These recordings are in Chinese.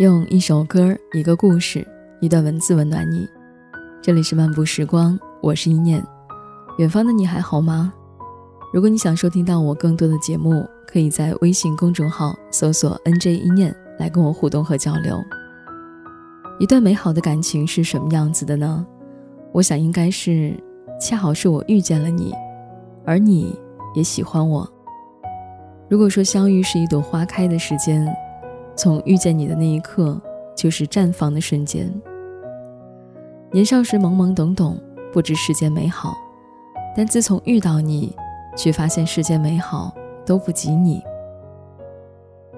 用一首歌、一个故事、一段文字温暖你。这里是漫步时光，我是一念。远方的你还好吗？如果你想收听到我更多的节目，可以在微信公众号搜索 “nj 一念”来跟我互动和交流。一段美好的感情是什么样子的呢？我想应该是，恰好是我遇见了你，而你也喜欢我。如果说相遇是一朵花开的时间。从遇见你的那一刻，就是绽放的瞬间。年少时懵懵懂懂，不知世间美好，但自从遇到你，却发现世间美好都不及你。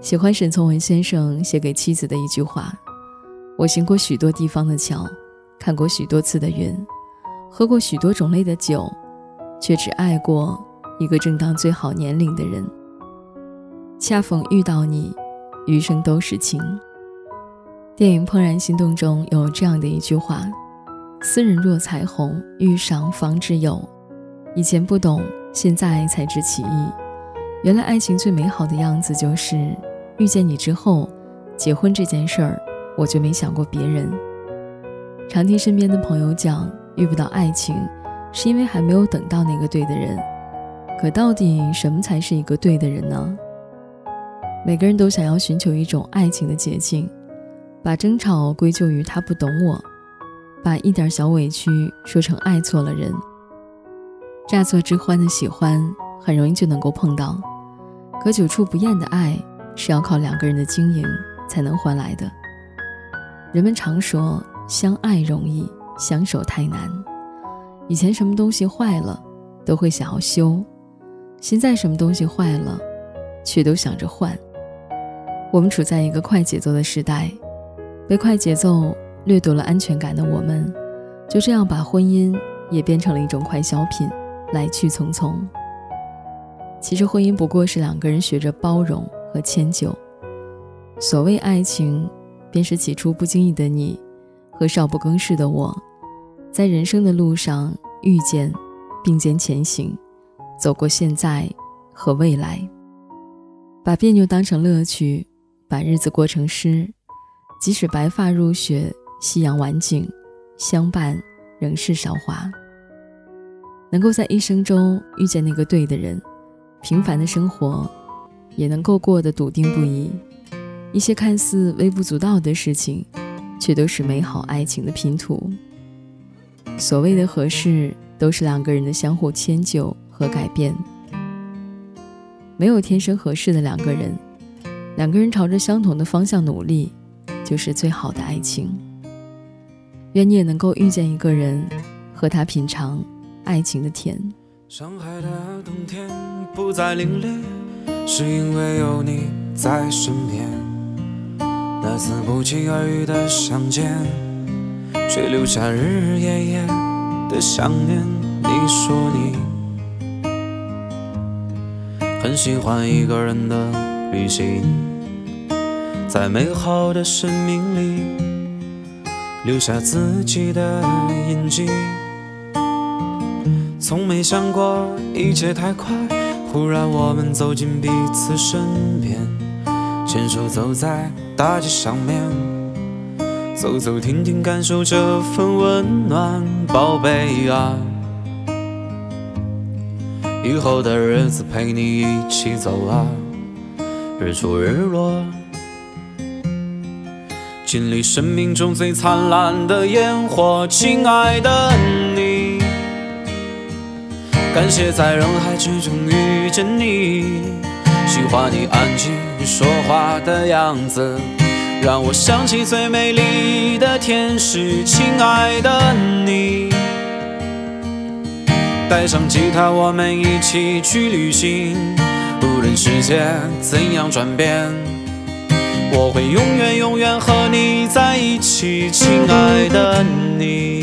喜欢沈从文先生写给妻子的一句话：“我行过许多地方的桥，看过许多次的云，喝过许多种类的酒，却只爱过一个正当最好年龄的人。恰逢遇到你。”余生都是情。电影《怦然心动》中有这样的一句话：“斯人若彩虹，遇上方知有。”以前不懂，现在才知其意。原来爱情最美好的样子就是遇见你之后，结婚这件事儿，我就没想过别人。常听身边的朋友讲，遇不到爱情，是因为还没有等到那个对的人。可到底什么才是一个对的人呢？每个人都想要寻求一种爱情的捷径，把争吵归咎于他不懂我，把一点小委屈说成爱错了人。乍错之欢的喜欢很容易就能够碰到，可久处不厌的爱是要靠两个人的经营才能换来的。人们常说相爱容易，相守太难。以前什么东西坏了都会想要修，现在什么东西坏了却都想着换。我们处在一个快节奏的时代，被快节奏掠夺了安全感的我们，就这样把婚姻也变成了一种快消品，来去匆匆。其实婚姻不过是两个人学着包容和迁就。所谓爱情，便是起初不经意的你和少不更事的我，在人生的路上遇见，并肩前行，走过现在和未来，把别扭当成乐趣。把日子过成诗，即使白发如雪，夕阳晚景，相伴仍是韶华。能够在一生中遇见那个对的人，平凡的生活也能够过得笃定不移。一些看似微不足道的事情，却都是美好爱情的拼图。所谓的合适，都是两个人的相互迁就和改变。没有天生合适的两个人。两个人朝着相同的方向努力，就是最好的爱情。愿你也能够遇见一个人，和他品尝爱情的甜。上海的冬天不再凛冽，是因为有你在身边。那次不期而遇的相见，却留下日日夜夜的想念。你说你很喜欢一个人的。旅行，在美好的生命里留下自己的印记。从没想过一切太快，忽然我们走进彼此身边，牵手走在大街上面，走走停停，感受这份温暖，宝贝啊，以后的日子陪你一起走啊。日出日落，经历生命中最灿烂的烟火，亲爱的你，感谢在人海之中遇见你，喜欢你安静说话的样子，让我想起最美丽的天使，亲爱的你，带上吉他，我们一起去旅行。世界怎样转变？我会永远永远和你在一起，亲爱的你。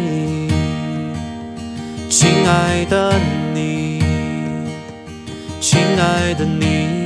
亲爱的你，亲爱的你。